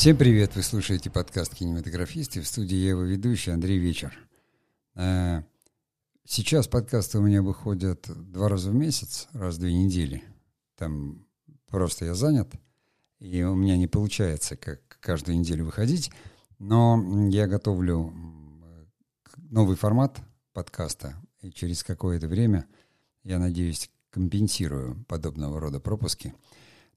Всем привет! Вы слушаете подкаст «Кинематографисты». В студии я его ведущий Андрей Вечер. Э, сейчас подкасты у меня выходят два раза в месяц, раз в две недели. Там просто я занят, и у меня не получается как каждую неделю выходить. Но я готовлю новый формат подкаста, и через какое-то время, я надеюсь, компенсирую подобного рода пропуски –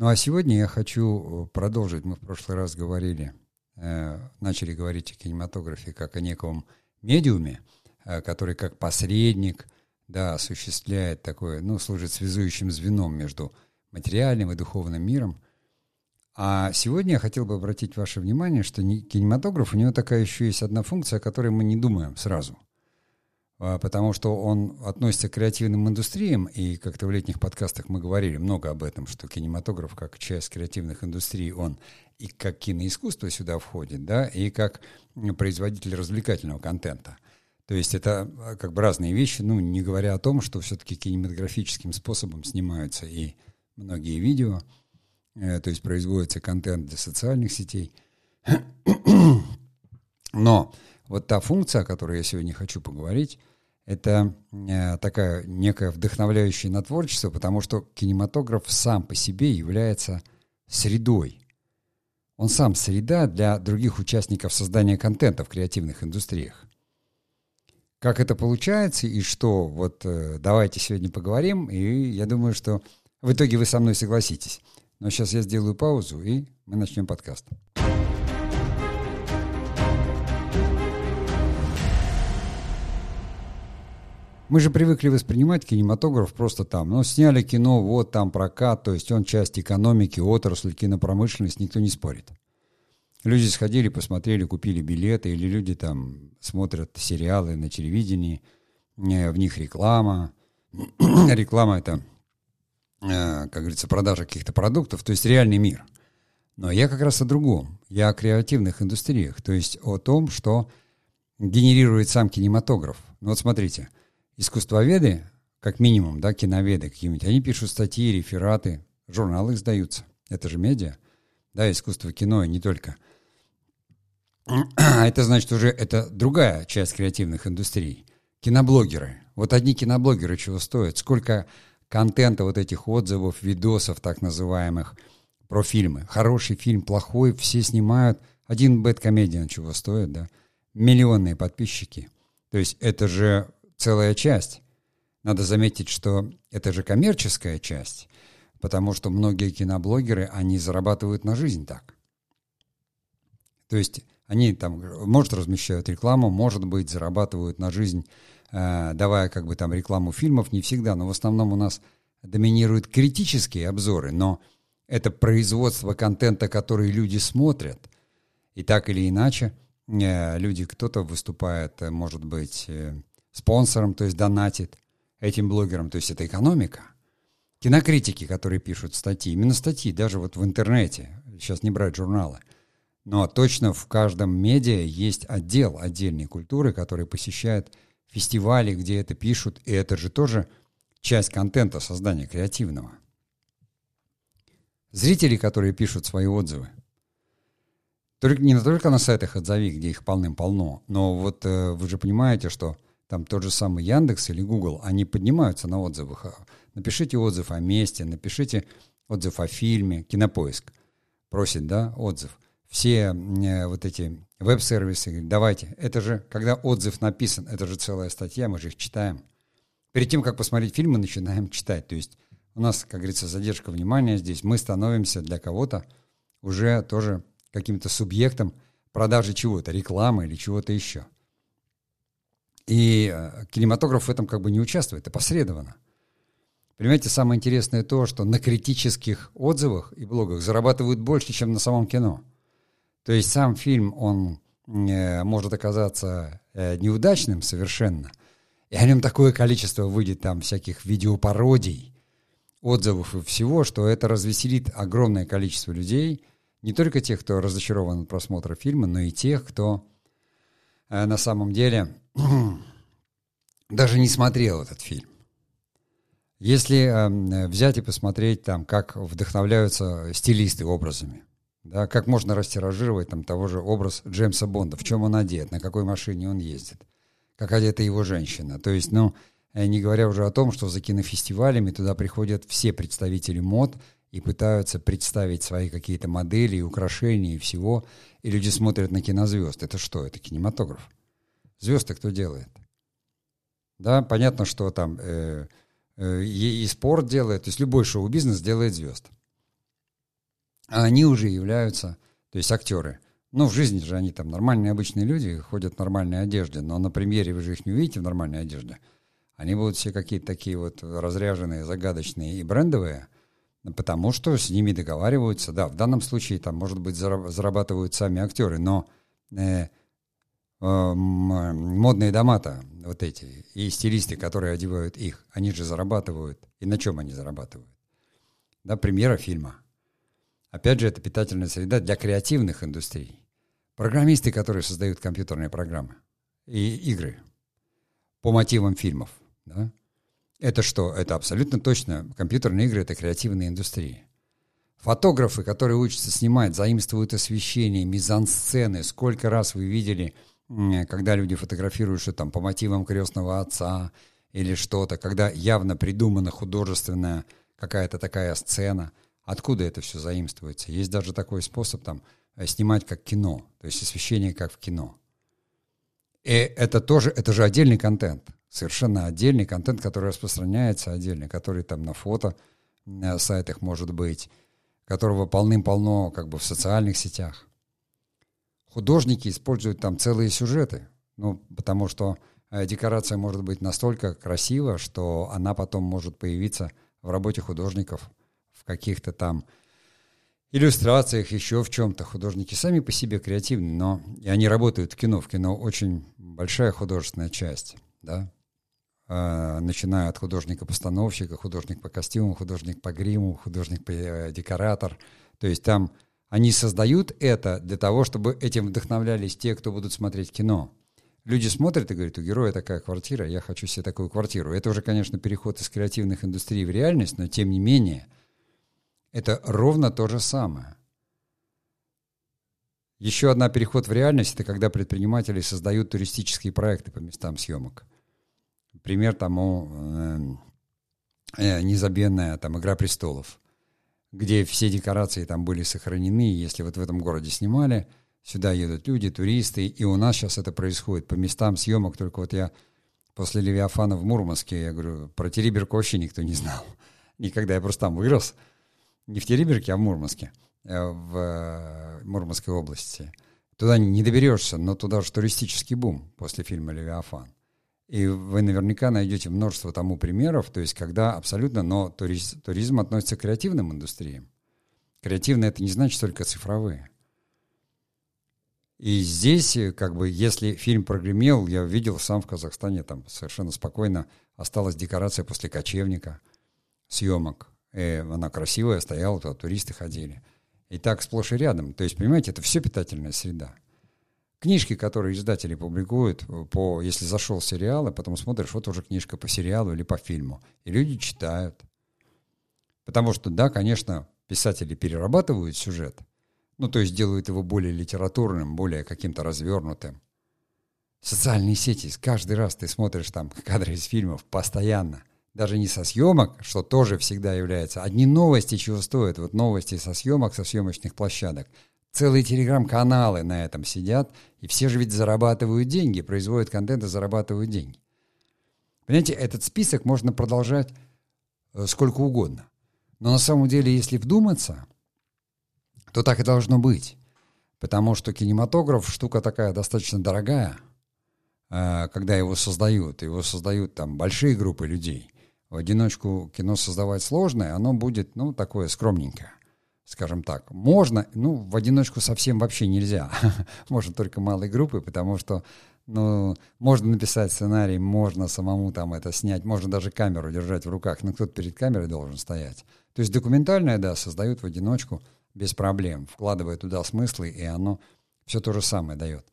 ну а сегодня я хочу э, продолжить. Мы в прошлый раз говорили, э, начали говорить о кинематографе как о неком медиуме, э, который как посредник, да, осуществляет такое, ну, служит связующим звеном между материальным и духовным миром. А сегодня я хотел бы обратить ваше внимание, что кинематограф, у него такая еще есть одна функция, о которой мы не думаем сразу – потому что он относится к креативным индустриям, и как-то в летних подкастах мы говорили много об этом, что кинематограф как часть креативных индустрий, он и как киноискусство сюда входит, да, и как производитель развлекательного контента. То есть это а, как бы разные вещи, ну, не говоря о том, что все-таки кинематографическим способом снимаются и многие видео, э, то есть производится контент для социальных сетей. Но вот та функция, о которой я сегодня хочу поговорить, это э, такая некая вдохновляющая на творчество, потому что кинематограф сам по себе является средой. Он сам среда для других участников создания контента в креативных индустриях. Как это получается и что, вот э, давайте сегодня поговорим, и я думаю, что в итоге вы со мной согласитесь. Но сейчас я сделаю паузу, и мы начнем подкаст. Мы же привыкли воспринимать кинематограф просто там. Ну, сняли кино, вот там прокат, то есть он часть экономики, отрасль, кинопромышленность, никто не спорит. Люди сходили, посмотрели, купили билеты, или люди там смотрят сериалы на телевидении, в них реклама. реклама это, э, как говорится, продажа каких-то продуктов, то есть реальный мир. Но я как раз о другом. Я о креативных индустриях, то есть о том, что генерирует сам кинематограф. Ну вот смотрите – искусствоведы, как минимум, да, киноведы какие-нибудь, они пишут статьи, рефераты, журналы издаются. Это же медиа, да, искусство кино, и не только. А это значит уже, это другая часть креативных индустрий. Киноблогеры. Вот одни киноблогеры чего стоят. Сколько контента вот этих отзывов, видосов так называемых про фильмы. Хороший фильм, плохой, все снимают. Один бэткомедиан чего стоит, да? Миллионные подписчики. То есть это же целая часть. Надо заметить, что это же коммерческая часть, потому что многие киноблогеры, они зарабатывают на жизнь так. То есть они там, может, размещают рекламу, может быть, зарабатывают на жизнь, э, давая как бы там рекламу фильмов, не всегда, но в основном у нас доминируют критические обзоры, но это производство контента, который люди смотрят. И так или иначе, э, люди, кто-то выступает, э, может быть, спонсором, то есть донатит этим блогерам, то есть это экономика. Кинокритики, которые пишут статьи, именно статьи, даже вот в интернете, сейчас не брать журналы, но точно в каждом медиа есть отдел отдельной культуры, который посещает фестивали, где это пишут, и это же тоже часть контента создания креативного. Зрители, которые пишут свои отзывы, только, не только на сайтах «Отзови», где их полным-полно, но вот э, вы же понимаете, что там тот же самый Яндекс или Google, они поднимаются на отзывах. Напишите отзыв о месте, напишите отзыв о фильме, кинопоиск просит, да, отзыв. Все э, вот эти веб-сервисы говорят, давайте, это же, когда отзыв написан, это же целая статья, мы же их читаем. Перед тем, как посмотреть фильм, мы начинаем читать. То есть у нас, как говорится, задержка внимания здесь. Мы становимся для кого-то уже тоже каким-то субъектом продажи чего-то, рекламы или чего-то еще. И э, кинематограф в этом как бы не участвует, опосредованно. Понимаете, самое интересное то, что на критических отзывах и блогах зарабатывают больше, чем на самом кино. То есть сам фильм, он э, может оказаться э, неудачным совершенно, и о нем такое количество выйдет там всяких видеопародий, отзывов и всего, что это развеселит огромное количество людей, не только тех, кто разочарован от просмотра фильма, но и тех, кто на самом деле даже не смотрел этот фильм. Если э, взять и посмотреть там, как вдохновляются стилисты образами, Да, как можно растиражировать там того же образ Джеймса Бонда, в чем он одет, на какой машине он ездит, как одета его женщина. То есть, ну, э, не говоря уже о том, что за кинофестивалями туда приходят все представители мод и пытаются представить свои какие-то модели и украшения и всего, и люди смотрят на кинозвезд. Это что? Это кинематограф. Звезды кто делает? Да, понятно, что там э, э, и, спорт делает, то есть любой шоу-бизнес делает звезд. А они уже являются, то есть актеры. Ну, в жизни же они там нормальные обычные люди, ходят в нормальной одежде, но на премьере вы же их не увидите в нормальной одежде. Они будут все какие-то такие вот разряженные, загадочные и брендовые, потому что с ними договариваются. Да, в данном случае там, может быть, зарабатывают сами актеры, но э, э, модные дома-то вот эти и стилисты, которые одевают их, они же зарабатывают. И на чем они зарабатывают? Да, премьера фильма – Опять же, это питательная среда для креативных индустрий. Программисты, которые создают компьютерные программы и игры по мотивам фильмов. Да? Это что? Это абсолютно точно. Компьютерные игры — это креативные индустрии. Фотографы, которые учатся снимать, заимствуют освещение, мизансцены. Сколько раз вы видели, когда люди фотографируют что там по мотивам крестного отца или что-то, когда явно придумана художественная какая-то такая сцена — Откуда это все заимствуется? Есть даже такой способ там э, снимать как кино, то есть освещение как в кино. И это тоже, это же отдельный контент, совершенно отдельный контент, который распространяется отдельно, который там на фото на сайтах может быть, которого полным-полно как бы в социальных сетях. Художники используют там целые сюжеты, ну, потому что э, декорация может быть настолько красива, что она потом может появиться в работе художников в каких-то там иллюстрациях, еще в чем-то. Художники сами по себе креативны, но и они работают в кино. В кино очень большая художественная часть, да, начиная от художника-постановщика, художник по костюму, художник по гриму, художник по э. То есть там они создают это для того, чтобы этим вдохновлялись те, кто будут смотреть кино. Люди смотрят и говорят, у героя такая квартира, я хочу себе такую квартиру. Это уже, конечно, переход из креативных индустрий в реальность, но тем не менее – это ровно то же самое. Еще одна переход в реальность – это когда предприниматели создают туристические проекты по местам съемок. Пример тому э, э, незабвенная там «Игра престолов», где все декорации там были сохранены. Если вот в этом городе снимали, сюда едут люди, туристы, и у нас сейчас это происходит по местам съемок. Только вот я после «Левиафана» в Мурманске, я говорю, про Териберку вообще никто не знал. Никогда я просто там вырос – не в Тереберке, а в Мурманске, э, в э, Мурманской области. Туда не доберешься, но туда же туристический бум после фильма «Левиафан». И вы наверняка найдете множество тому примеров, то есть когда абсолютно, но туриз, туризм относится к креативным индустриям. Креативные это не значит только цифровые. И здесь, э, как бы, если фильм прогремел, я видел сам в Казахстане, там совершенно спокойно осталась декорация после кочевника, съемок. И она красивая, стояла, туда туристы ходили. И так сплошь и рядом. То есть, понимаете, это все питательная среда. Книжки, которые издатели публикуют, по, если зашел сериал, и потом смотришь, вот уже книжка по сериалу или по фильму. И люди читают. Потому что, да, конечно, писатели перерабатывают сюжет, ну, то есть делают его более литературным, более каким-то развернутым. Социальные сети, каждый раз ты смотришь там кадры из фильмов постоянно даже не со съемок, что тоже всегда является. Одни новости чего стоят. Вот новости со съемок, со съемочных площадок. Целые телеграм-каналы на этом сидят, и все же ведь зарабатывают деньги, производят контент и зарабатывают деньги. Понимаете, этот список можно продолжать э, сколько угодно. Но на самом деле, если вдуматься, то так и должно быть. Потому что кинематограф штука такая достаточно дорогая, э, когда его создают. Его создают там большие группы людей в одиночку кино создавать сложное, оно будет, ну, такое скромненькое, скажем так. Можно, ну, в одиночку совсем вообще нельзя. можно только малой группы, потому что, ну, можно написать сценарий, можно самому там это снять, можно даже камеру держать в руках, но кто-то перед камерой должен стоять. То есть документальное, да, создают в одиночку без проблем, вкладывая туда смыслы, и оно все то же самое дает,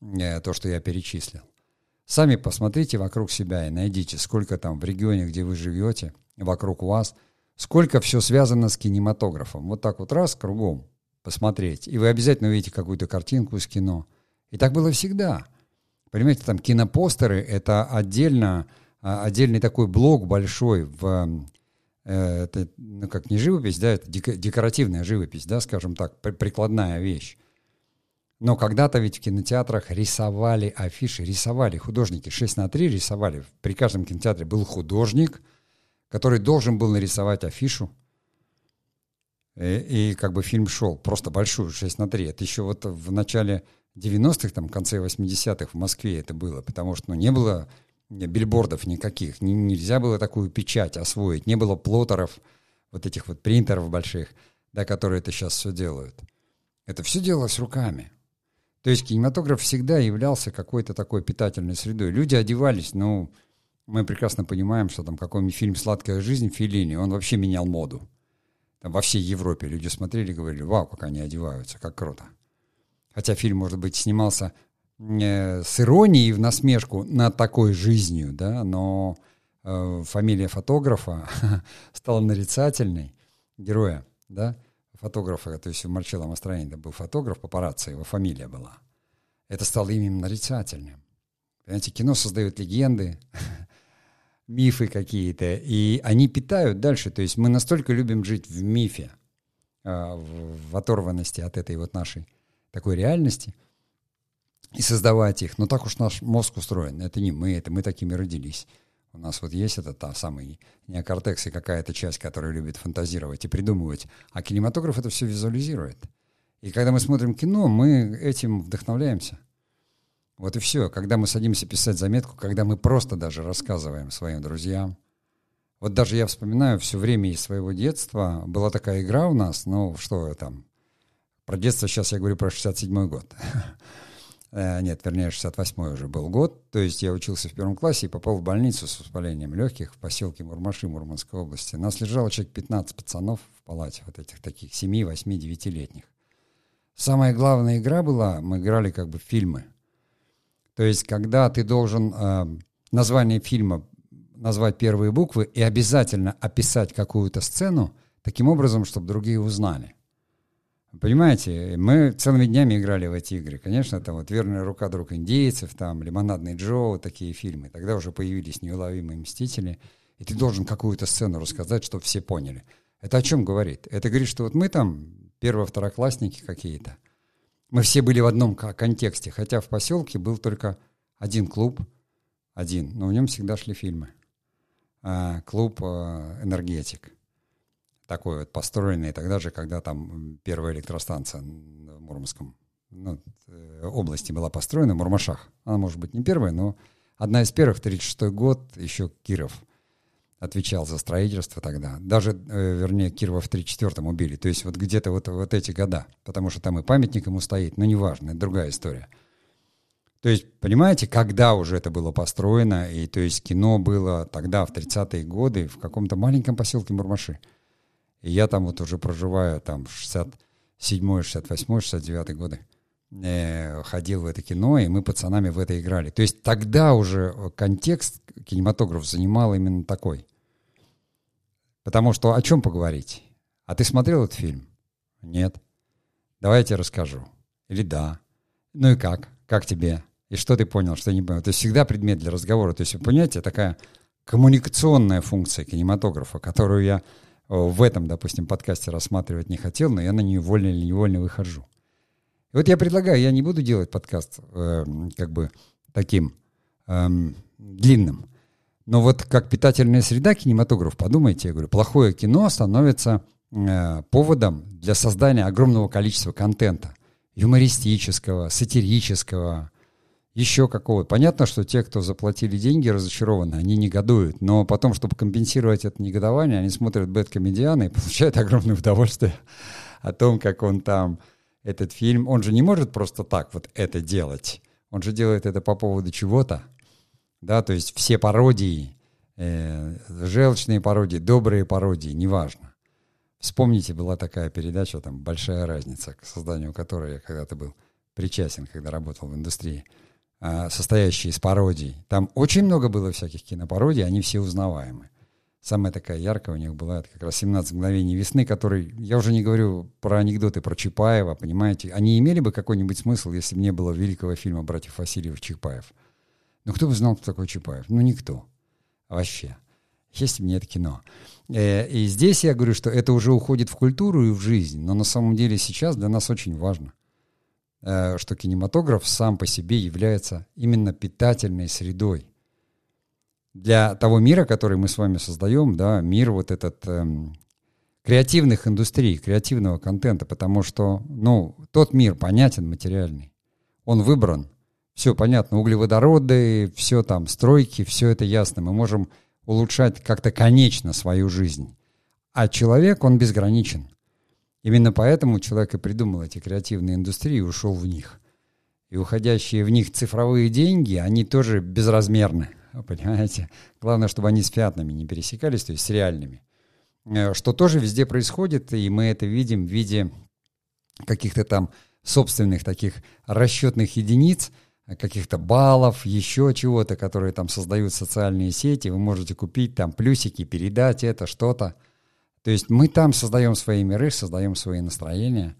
э, то, что я перечислил. Сами посмотрите вокруг себя и найдите, сколько там в регионе, где вы живете, вокруг вас, сколько все связано с кинематографом. Вот так вот раз, кругом. посмотреть, и вы обязательно увидите какую-то картинку из кино. И так было всегда. Понимаете, там кинопостеры — это отдельно, а, отдельный такой блок большой в э, это, ну, как не живопись, да, это декоративная живопись, да, скажем так, прикладная вещь. Но когда-то ведь в кинотеатрах рисовали афиши, рисовали художники 6 на 3 рисовали. При каждом кинотеатре был художник, который должен был нарисовать афишу. И, и как бы фильм шел, просто большую, 6 на 3. Это еще вот в начале 90-х, там, в конце 80-х в Москве это было, потому что ну, не было бильбордов никаких, не, нельзя было такую печать освоить, не было плоттеров, вот этих вот принтеров больших, да, которые это сейчас все делают. Это все делалось руками. То есть кинематограф всегда являлся какой-то такой питательной средой. Люди одевались, ну, мы прекрасно понимаем, что там какой-нибудь фильм «Сладкая жизнь» Филини, он вообще менял моду. Там во всей Европе люди смотрели и говорили, вау, как они одеваются, как круто. Хотя фильм, может быть, снимался э, с иронией в насмешку над такой жизнью, да, но э, фамилия фотографа стала нарицательной, героя, да, фотографа, то есть у Марчелла Мастроенда был фотограф, папарацци, его фамилия была. Это стало именем нарицательным. Понимаете, кино создает легенды, мифы какие-то, и они питают дальше. То есть мы настолько любим жить в мифе, а, в оторванности от этой вот нашей такой реальности и создавать их. Но так уж наш мозг устроен. Это не мы, это мы такими родились. У нас вот есть этот та самый неокортекс и какая-то часть, которая любит фантазировать и придумывать. А кинематограф это все визуализирует. И когда мы смотрим кино, мы этим вдохновляемся. Вот и все. Когда мы садимся писать заметку, когда мы просто даже рассказываем своим друзьям. Вот даже я вспоминаю все время из своего детства. Была такая игра у нас, ну что там, про детство сейчас я говорю про 67-й год. Э, нет, вернее, 68-й уже был год. То есть я учился в первом классе и попал в больницу с воспалением легких в поселке Мурмаши Мурманской области. Нас лежало человек 15 пацанов в палате, вот этих таких 7, 8, 9-летних. Самая главная игра была, мы играли как бы фильмы. То есть, когда ты должен э, название фильма назвать первые буквы и обязательно описать какую-то сцену таким образом, чтобы другие узнали. Понимаете, мы целыми днями играли в эти игры. Конечно, там вот «Верная рука друг индейцев», там «Лимонадный Джо», такие фильмы. Тогда уже появились «Неуловимые мстители». И ты должен какую-то сцену рассказать, чтобы все поняли. Это о чем говорит? Это говорит, что вот мы там перво-второклассники какие-то. Мы все были в одном контексте, хотя в поселке был только один клуб, один, но в нем всегда шли фильмы. А, клуб а, «Энергетик» такой вот построенный тогда же, когда там первая электростанция в Мурманском ну, э, области была построена, в Мурмашах. Она, может быть, не первая, но одна из первых, 36 год, еще Киров отвечал за строительство тогда. Даже, э, вернее, Кирова в 34-м убили. То есть вот где-то вот, вот эти года. Потому что там и памятник ему стоит, но неважно, это другая история. То есть, понимаете, когда уже это было построено, и то есть кино было тогда, в 30-е годы, в каком-то маленьком поселке Мурмаши. И я там вот уже проживаю, там, 67 68 69 годы, э, ходил в это кино, и мы пацанами в это играли. То есть тогда уже контекст кинематограф занимал именно такой. Потому что о чем поговорить? А ты смотрел этот фильм? Нет. Давай я тебе расскажу. Или да. Ну и как? Как тебе? И что ты понял, что не понял? То есть всегда предмет для разговора. То есть, понимаете, такая коммуникационная функция кинематографа, которую я в этом, допустим, подкасте рассматривать не хотел, но я на нее вольно или невольно выхожу. Вот я предлагаю, я не буду делать подкаст э, как бы таким э, длинным, но вот как питательная среда кинематограф, подумайте, я говорю, плохое кино становится э, поводом для создания огромного количества контента, юмористического, сатирического, еще какого. Понятно, что те, кто заплатили деньги, разочарованы, они негодуют. Но потом, чтобы компенсировать это негодование, они смотрят бэткомедианы и получают огромное удовольствие о том, как он там этот фильм. Он же не может просто так вот это делать. Он же делает это по поводу чего-то. Да, то есть все пародии, э, желчные пародии, добрые пародии, неважно. Вспомните, была такая передача, там «Большая разница», к созданию которой я когда-то был причастен, когда работал в индустрии. А, состоящие из пародий. Там очень много было всяких кинопародий, они все узнаваемы. Самая такая яркая у них была, это как раз «17 мгновений весны», который, я уже не говорю про анекдоты про Чапаева, понимаете, они имели бы какой-нибудь смысл, если бы не было великого фильма братьев Васильев «Чапаев». Ну, кто бы знал, кто такой Чапаев? Ну, никто. Вообще. Если бы не это кино. Э, и здесь я говорю, что это уже уходит в культуру и в жизнь, но на самом деле сейчас для нас очень важно, э, что кинематограф сам по себе является именно питательной средой для того мира, который мы с вами создаем, да, мир вот этот эм, креативных индустрий, креативного контента, потому что, ну, тот мир понятен, материальный, он выбран, все понятно, углеводороды, все там, стройки, все это ясно, мы можем улучшать как-то конечно свою жизнь, а человек, он безграничен. Именно поэтому человек и придумал эти креативные индустрии и ушел в них. И уходящие в них цифровые деньги, они тоже безразмерны. понимаете? Главное, чтобы они с пятнами не пересекались, то есть с реальными. Э, что тоже везде происходит, и мы это видим в виде каких-то там собственных таких расчетных единиц, каких-то баллов, еще чего-то, которые там создают социальные сети. Вы можете купить там плюсики, передать это, что-то. То есть мы там создаем свои миры, создаем свои настроения.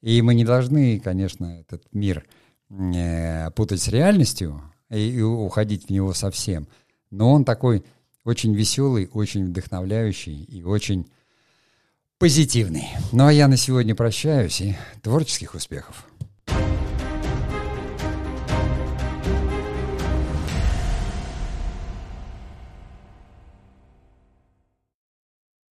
И мы не должны, конечно, этот мир э, путать с реальностью, и уходить в него совсем. Но он такой очень веселый, очень вдохновляющий и очень позитивный. Ну а я на сегодня прощаюсь и творческих успехов.